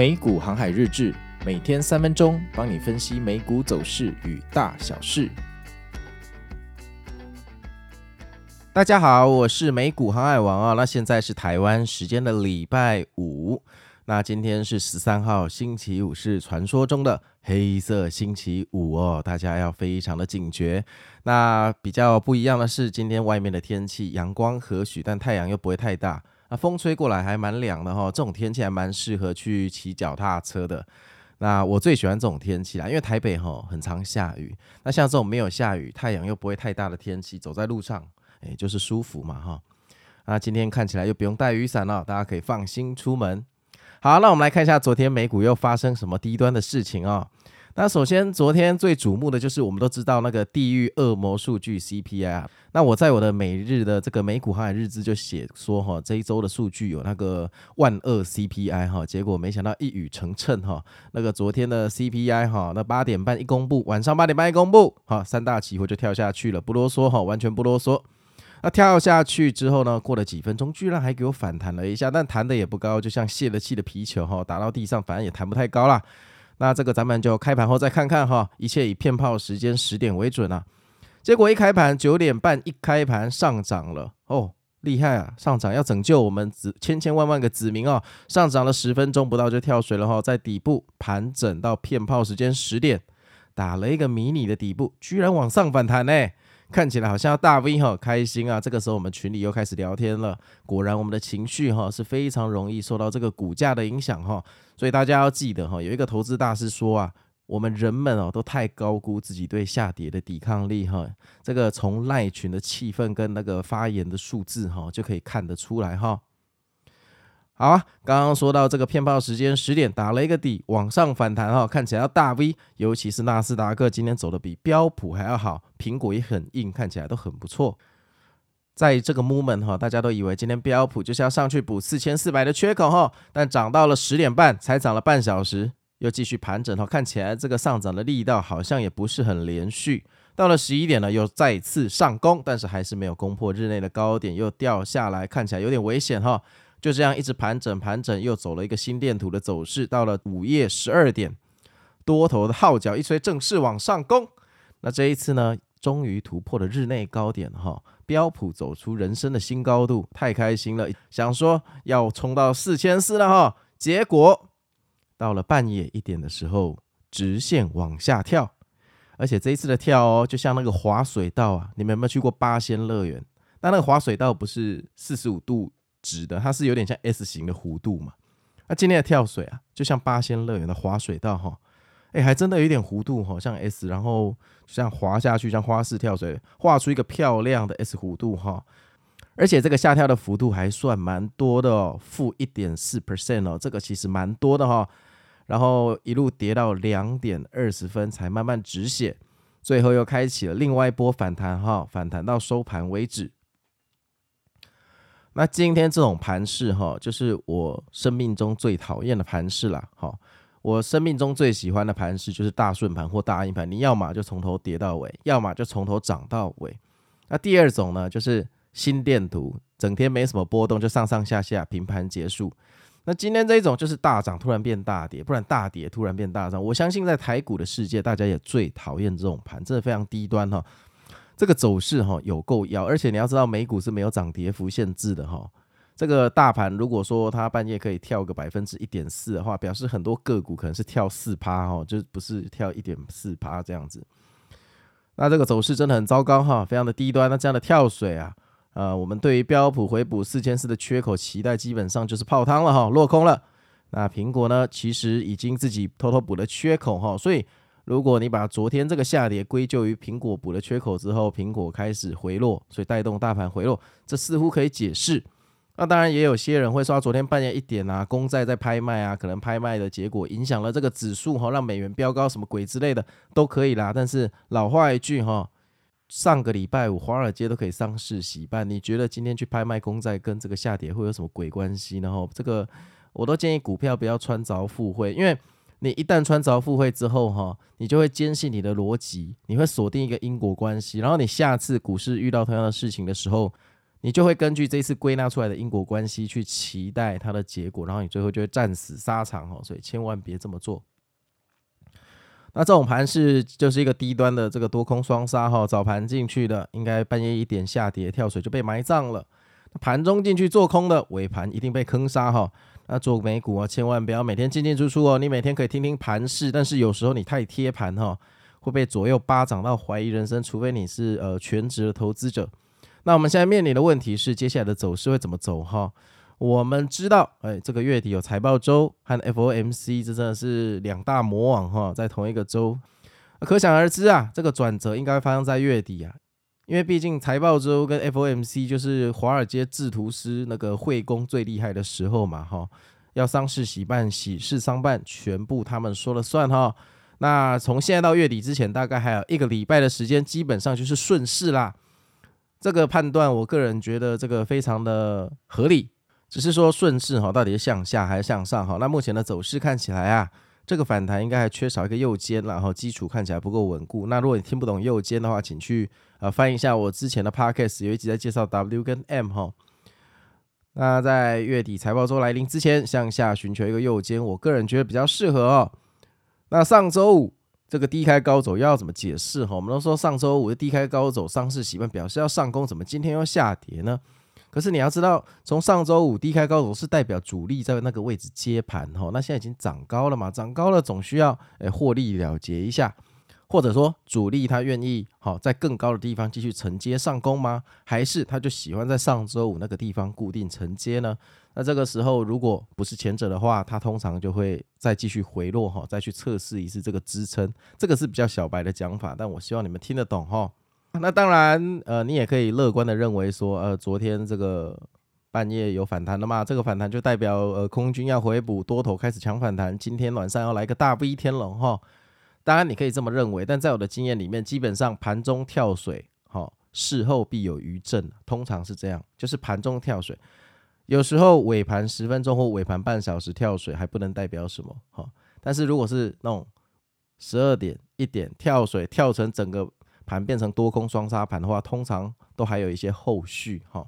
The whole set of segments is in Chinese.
美股航海日志，每天三分钟，帮你分析美股走势与大小事。大家好，我是美股航海王啊。那现在是台湾时间的礼拜五，那今天是十三号星期五，是传说中的黑色星期五哦，大家要非常的警觉。那比较不一样的是，今天外面的天气阳光和煦，但太阳又不会太大。那风吹过来还蛮凉的哈，这种天气还蛮适合去骑脚踏车的。那我最喜欢这种天气啦，因为台北哈很常下雨。那像这种没有下雨、太阳又不会太大的天气，走在路上，哎，就是舒服嘛哈。那今天看起来又不用带雨伞了，大家可以放心出门。好，那我们来看一下昨天美股又发生什么低端的事情哦。那首先，昨天最瞩目的就是我们都知道那个地狱恶魔数据 CPI 啊。那我在我的每日的这个美股航海日志就写说哈，这一周的数据有那个万恶 CPI 哈，结果没想到一语成谶哈。那个昨天的 CPI 哈，那八点半一公布，晚上八点半一公布，哈，三大期货就跳下去了，不啰嗦哈，完全不啰嗦。那跳下去之后呢，过了几分钟，居然还给我反弹了一下，但弹的也不高，就像泄了气的皮球哈，打到地上，反正也弹不太高啦。那这个咱们就开盘后再看看哈，一切以骗炮时间十点为准啊。结果一开盘九点半一开盘上涨了哦，厉害啊！上涨要拯救我们子千千万万个子民哦，上涨了十分钟不到就跳水了哈，在底部盘整到骗炮时间十点，打了一个迷你的底部，居然往上反弹呢。看起来好像要大 V 哈，开心啊！这个时候我们群里又开始聊天了。果然我们的情绪哈是非常容易受到这个股价的影响哈，所以大家要记得哈，有一个投资大师说啊，我们人们哦都太高估自己对下跌的抵抗力哈。这个从赖群的气氛跟那个发言的数字哈就可以看得出来哈。好啊，刚刚说到这个骗炮时间十点打了一个底，往上反弹哈，看起来要大 V，尤其是纳斯达克今天走的比标普还要好，苹果也很硬，看起来都很不错。在这个 moment 哈，大家都以为今天标普就是要上去补四千四百的缺口哈，但涨到了十点半才涨了半小时，又继续盘整哈，看起来这个上涨的力道好像也不是很连续。到了十一点呢，又再次上攻，但是还是没有攻破日内的高点，又掉下来，看起来有点危险哈。就这样一直盘整盘整，又走了一个心电图的走势。到了午夜十二点，多头的号角一吹，正式往上攻。那这一次呢，终于突破了日内高点哈，标普走出人生的新高度，太开心了，想说要冲到四千四了哈。结果到了半夜一点的时候，直线往下跳，而且这一次的跳哦，就像那个滑水道啊，你们有没有去过八仙乐园？那那个滑水道不是四十五度？直的，它是有点像 S 型的弧度嘛。那今天的跳水啊，就像八仙乐园的滑水道哈，哎，还真的有点弧度哈，像 S，然后就像滑下去，像花式跳水，画出一个漂亮的 S 弧度哈。而且这个下跳的幅度还算蛮多的哦，负一点四 percent 哦，这个其实蛮多的哈。然后一路跌到两点二十分才慢慢止血，最后又开启了另外一波反弹哈，反弹到收盘为止。那今天这种盘势哈，就是我生命中最讨厌的盘势了哈。我生命中最喜欢的盘势就是大顺盘或大阴盘，你要么就从头跌到尾，要么就从头涨到尾。那第二种呢，就是心电图，整天没什么波动，就上上下下平盘结束。那今天这一种就是大涨突然变大跌，不然大跌突然变大涨。我相信在台股的世界，大家也最讨厌这种盘，真的非常低端哈。这个走势哈有够妖，而且你要知道美股是没有涨跌幅限制的哈。这个大盘如果说它半夜可以跳个百分之一点四的话，表示很多个股可能是跳四趴哈，就不是跳一点四趴这样子。那这个走势真的很糟糕哈，非常的低端。那这样的跳水啊，呃，我们对于标普回补四千四的缺口期待基本上就是泡汤了哈，落空了。那苹果呢，其实已经自己偷偷补了缺口哈，所以。如果你把昨天这个下跌归咎于苹果补了缺口之后，苹果开始回落，所以带动大盘回落，这似乎可以解释。那当然也有些人会说，昨天半夜一点啊，公债在拍卖啊，可能拍卖的结果影响了这个指数哈，让美元飙高什么鬼之类的都可以啦。但是老话一句哈，上个礼拜五华尔街都可以上市喜办，你觉得今天去拍卖公债跟这个下跌会有什么鬼关系呢？哈，这个我都建议股票不要穿凿附会，因为。你一旦穿凿附会之后，哈，你就会坚信你的逻辑，你会锁定一个因果关系，然后你下次股市遇到同样的事情的时候，你就会根据这次归纳出来的因果关系去期待它的结果，然后你最后就会战死沙场哈，所以千万别这么做。那这种盘是就是一个低端的这个多空双杀哈，早盘进去的应该半夜一点下跌跳水就被埋葬了，盘中进去做空的尾盘一定被坑杀哈。那做美股啊，千万不要每天进进出出哦，你每天可以听听盘势，但是有时候你太贴盘哈，会被左右巴掌到怀疑人生，除非你是呃全职的投资者。那我们现在面临的问题是，接下来的走势会怎么走哈？我们知道，哎，这个月底有财报周和 FOMC，这真的是两大魔王哈，在同一个周，可想而知啊，这个转折应该发生在月底啊，因为毕竟财报周跟 FOMC 就是华尔街制图师那个会工最厉害的时候嘛哈，要丧事喜办，喜事丧办，全部他们说了算哈。那从现在到月底之前，大概还有一个礼拜的时间，基本上就是顺势啦。这个判断，我个人觉得这个非常的合理，只是说顺势哈，到底是向下还是向上哈？那目前的走势看起来啊，这个反弹应该还缺少一个右肩，然后基础看起来不够稳固。那如果你听不懂右肩的话，请去呃翻一下我之前的 podcast，有一集在介绍 W 跟 M 哈。那在月底财报周来临之前，向下寻求一个右肩，我个人觉得比较适合哦。那上周五。这个低开高走要怎么解释哈？我们都说上周五的低开高走，上市喜办，表示要上攻，怎么今天又下跌呢？可是你要知道，从上周五低开高走是代表主力在那个位置接盘哈，那现在已经涨高了嘛，涨高了总需要诶获利了结一下。或者说主力他愿意好在更高的地方继续承接上攻吗？还是他就喜欢在上周五那个地方固定承接呢？那这个时候如果不是前者的话，他通常就会再继续回落哈，再去测试一次这个支撑。这个是比较小白的讲法，但我希望你们听得懂哈。那当然呃，你也可以乐观的认为说呃，昨天这个半夜有反弹了嘛，这个反弹就代表呃空军要回补，多头开始强反弹，今天晚上要来个大 V 天龙哈。当然，你可以这么认为，但在我的经验里面，基本上盘中跳水，好，事后必有余震，通常是这样，就是盘中跳水，有时候尾盘十分钟或尾盘半小时跳水还不能代表什么，好，但是如果是那种十二点一点跳水，跳成整个盘变成多空双杀盘的话，通常都还有一些后续，哈。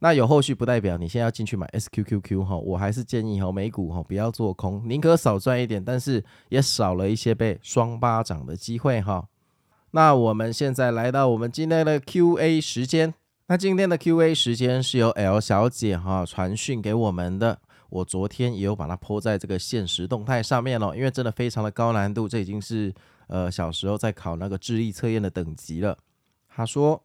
那有后续不代表你现在要进去买 SQQQ 哈，我还是建议哈美股哈不要做空，宁可少赚一点，但是也少了一些被双巴掌的机会哈。那我们现在来到我们今天的 QA 时间，那今天的 QA 时间是由 L 小姐哈传讯给我们的，我昨天也有把它泼在这个限时动态上面了，因为真的非常的高难度，这已经是呃小时候在考那个智力测验的等级了。他说。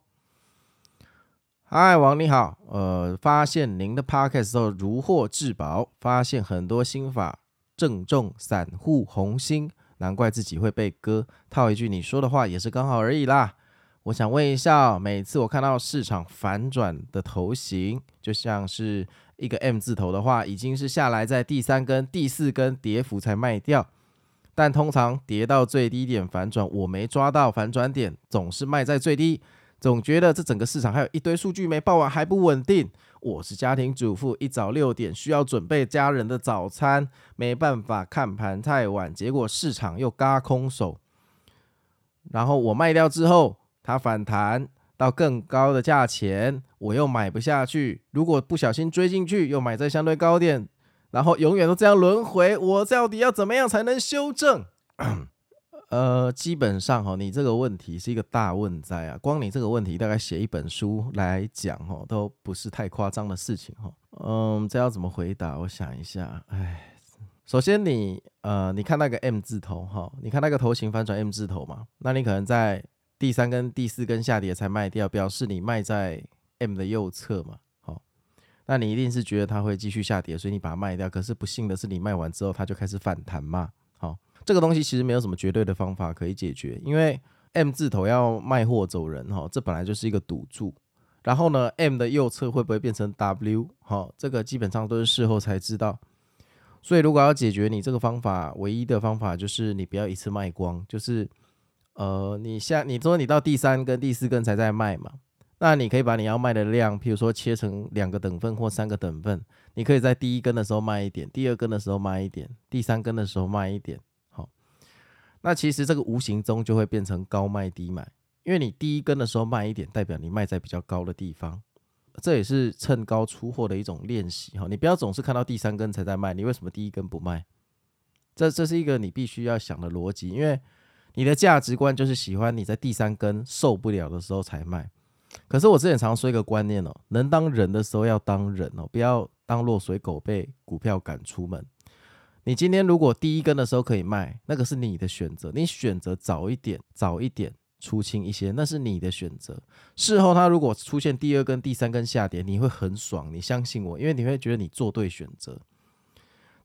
嗨，王你好，呃，发现您的 podcast 后如获至宝，发现很多心法正中散户红心，难怪自己会被割。套一句你说的话也是刚好而已啦。我想问一下，每次我看到市场反转的头型，就像是一个 M 字头的话，已经是下来在第三根、第四根跌幅才卖掉，但通常跌到最低点反转，我没抓到反转点，总是卖在最低。总觉得这整个市场还有一堆数据没报完，还不稳定。我是家庭主妇，一早六点需要准备家人的早餐，没办法看盘太晚。结果市场又嘎空手，然后我卖掉之后，它反弹到更高的价钱，我又买不下去。如果不小心追进去，又买在相对高点，然后永远都这样轮回。我到底要怎么样才能修正？呃，基本上哈，你这个问题是一个大问哉啊！光你这个问题，大概写一本书来讲哈，都不是太夸张的事情哈。嗯，这要怎么回答？我想一下，哎，首先你呃，你看那个 M 字头哈，你看那个头型反转 M 字头嘛，那你可能在第三根、第四根下跌才卖掉，表示你卖在 M 的右侧嘛。那你一定是觉得它会继续下跌，所以你把它卖掉。可是不幸的是，你卖完之后，它就开始反弹嘛。好这个东西其实没有什么绝对的方法可以解决，因为 M 字头要卖货走人哈，这本来就是一个赌注。然后呢，M 的右侧会不会变成 W？哈，这个基本上都是事后才知道。所以如果要解决你这个方法，唯一的方法就是你不要一次卖光，就是呃，你下你说你到第三根、第四根才在卖嘛，那你可以把你要卖的量，譬如说切成两个等份或三个等份，你可以在第一根的时候卖一点，第二根的时候卖一点，第三根的时候卖一点。好那其实这个无形中就会变成高卖低买，因为你第一根的时候卖一点，代表你卖在比较高的地方，这也是趁高出货的一种练习哈。你不要总是看到第三根才在卖，你为什么第一根不卖？这这是一个你必须要想的逻辑，因为你的价值观就是喜欢你在第三根受不了的时候才卖。可是我之前常说一个观念哦，能当人的时候要当人哦，不要当落水狗被股票赶出门。你今天如果第一根的时候可以卖，那个是你的选择，你选择早一点，早一点出清一些，那是你的选择。事后它如果出现第二根、第三根下跌，你会很爽，你相信我，因为你会觉得你做对选择。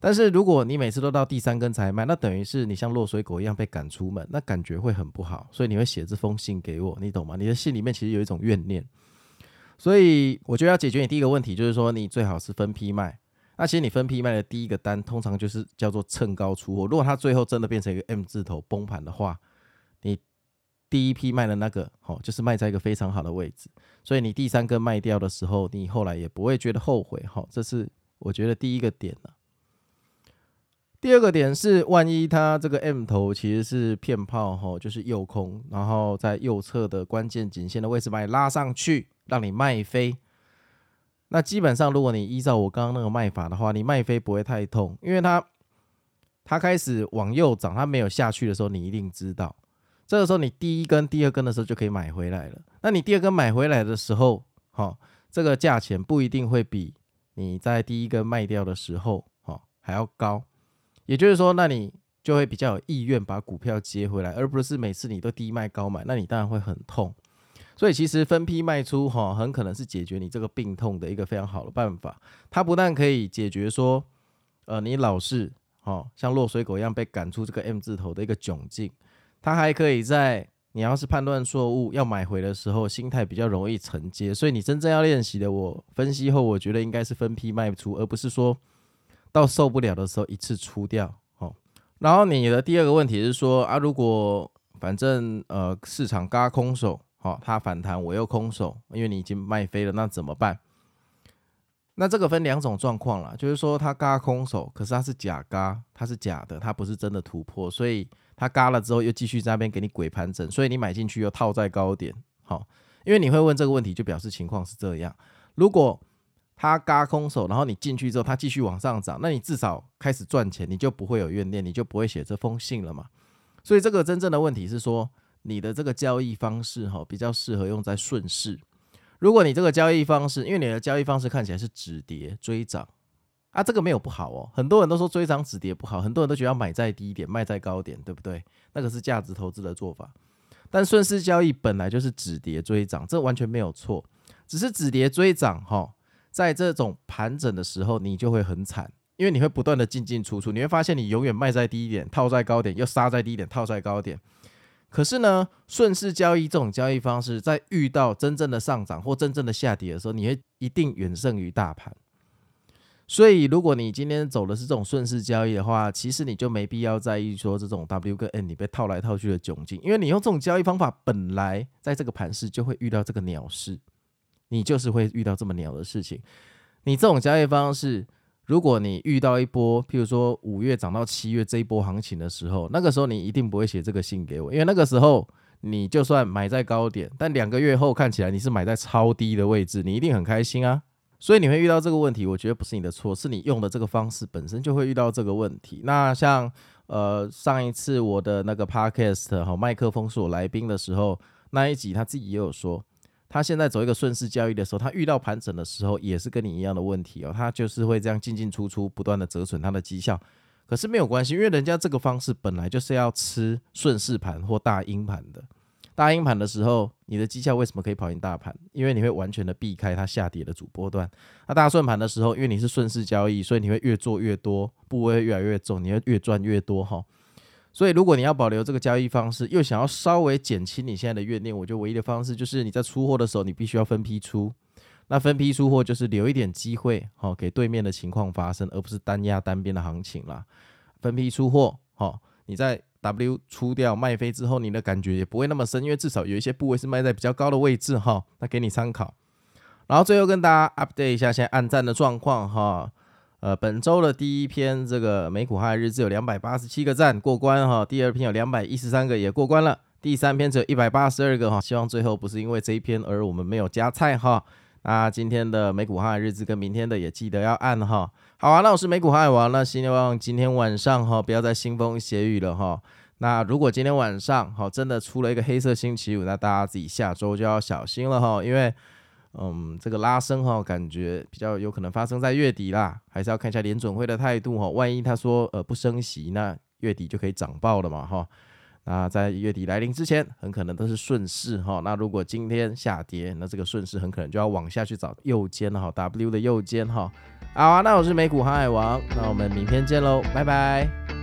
但是如果你每次都到第三根才卖，那等于是你像落水狗一样被赶出门，那感觉会很不好。所以你会写这封信给我，你懂吗？你的信里面其实有一种怨念。所以我觉得要解决你第一个问题，就是说你最好是分批卖。那其实你分批卖的第一个单，通常就是叫做趁高出货。如果它最后真的变成一个 M 字头崩盘的话，你第一批卖的那个，好，就是卖在一个非常好的位置。所以你第三根卖掉的时候，你后来也不会觉得后悔。好，这是我觉得第一个点了。第二个点是，万一它这个 M 头其实是骗炮，吼，就是诱空，然后在右侧的关键颈线的位置把你拉上去，让你卖飞。那基本上，如果你依照我刚刚那个卖法的话，你卖飞不会太痛，因为它它开始往右涨，它没有下去的时候，你一定知道。这个时候你第一根、第二根的时候就可以买回来了。那你第二根买回来的时候，哈，这个价钱不一定会比你在第一根卖掉的时候，哈，还要高。也就是说，那你就会比较有意愿把股票接回来，而不是每次你都低卖高买，那你当然会很痛。所以其实分批卖出哈，很可能是解决你这个病痛的一个非常好的办法。它不但可以解决说，呃，你老是哈像落水狗一样被赶出这个 M 字头的一个窘境，它还可以在你要是判断错误要买回的时候，心态比较容易承接。所以你真正要练习的，我分析后我觉得应该是分批卖出，而不是说。到受不了的时候一次出掉，哦，然后你的第二个问题是说啊，如果反正呃市场嘎空手，好，它反弹我又空手，因为你已经卖飞了，那怎么办？那这个分两种状况啦，就是说它嘎空手，可是它是假嘎，它是假的，它不是真的突破，所以它嘎了之后又继续在那边给你鬼盘整，所以你买进去又套在高点，好，因为你会问这个问题，就表示情况是这样，如果。他嘎空手，然后你进去之后，他继续往上涨，那你至少开始赚钱，你就不会有怨念，你就不会写这封信了嘛。所以这个真正的问题是说，你的这个交易方式哈，比较适合用在顺势。如果你这个交易方式，因为你的交易方式看起来是止跌追涨啊，这个没有不好哦。很多人都说追涨止跌不好，很多人都觉得要买在低点，卖在高点，对不对？那个是价值投资的做法。但顺势交易本来就是止跌追涨，这完全没有错，只是止跌追涨哈。在这种盘整的时候，你就会很惨，因为你会不断的进进出出，你会发现你永远卖在低点，套在高点，又杀在低点，套在高点。可是呢，顺势交易这种交易方式，在遇到真正的上涨或真正的下跌的时候，你会一定远胜于大盘。所以，如果你今天走的是这种顺势交易的话，其实你就没必要在意说这种 W 跟 N 你被套来套去的窘境，因为你用这种交易方法，本来在这个盘势就会遇到这个鸟市。你就是会遇到这么鸟的事情。你这种交易方式，如果你遇到一波，譬如说五月涨到七月这一波行情的时候，那个时候你一定不会写这个信给我，因为那个时候你就算买在高点，但两个月后看起来你是买在超低的位置，你一定很开心啊。所以你会遇到这个问题，我觉得不是你的错，是你用的这个方式本身就会遇到这个问题。那像呃上一次我的那个 podcast 哈麦克风是我来宾的时候，那一集他自己也有说。他现在走一个顺势交易的时候，他遇到盘整的时候，也是跟你一样的问题哦。他就是会这样进进出出，不断的折损他的绩效。可是没有关系，因为人家这个方式本来就是要吃顺势盘或大阴盘的。大阴盘的时候，你的绩效为什么可以跑赢大盘？因为你会完全的避开它下跌的主波段。那大顺盘的时候，因为你是顺势交易，所以你会越做越多，部位越来越重，你会越赚越多哈。所以，如果你要保留这个交易方式，又想要稍微减轻你现在的怨念，我觉得唯一的方式就是你在出货的时候，你必须要分批出。那分批出货就是留一点机会，好给对面的情况发生，而不是单压单边的行情啦。分批出货，好，你在 W 出掉卖飞之后，你的感觉也不会那么深，因为至少有一些部位是卖在比较高的位置哈。那给你参考。然后最后跟大家 update 一下现在暗战的状况哈。呃，本周的第一篇这个美股航海日志有两百八十七个赞过关哈，第二篇有两百一十三个也过关了，第三篇只有一百八十二个哈，希望最后不是因为这一篇而我们没有加菜哈。那今天的美股航海日志跟明天的也记得要按哈。好啊，那我是美股航海王，那希望今天晚上哈不要再腥风血雨了哈。那如果今天晚上哈真的出了一个黑色星期五，那大家自己下周就要小心了哈，因为嗯这个拉升哈感觉比较有可能发生在月底啦，还是要看一下联准会的态度哈。万一他说呃不升息，那月底就可以涨爆了嘛哈。那在月底来临之前，很可能都是顺势哈。那如果今天下跌，那这个顺势很可能就要往下去找右肩哈，W 的右肩哈。好啊，那我是美股航海王，那我们明天见喽，拜拜。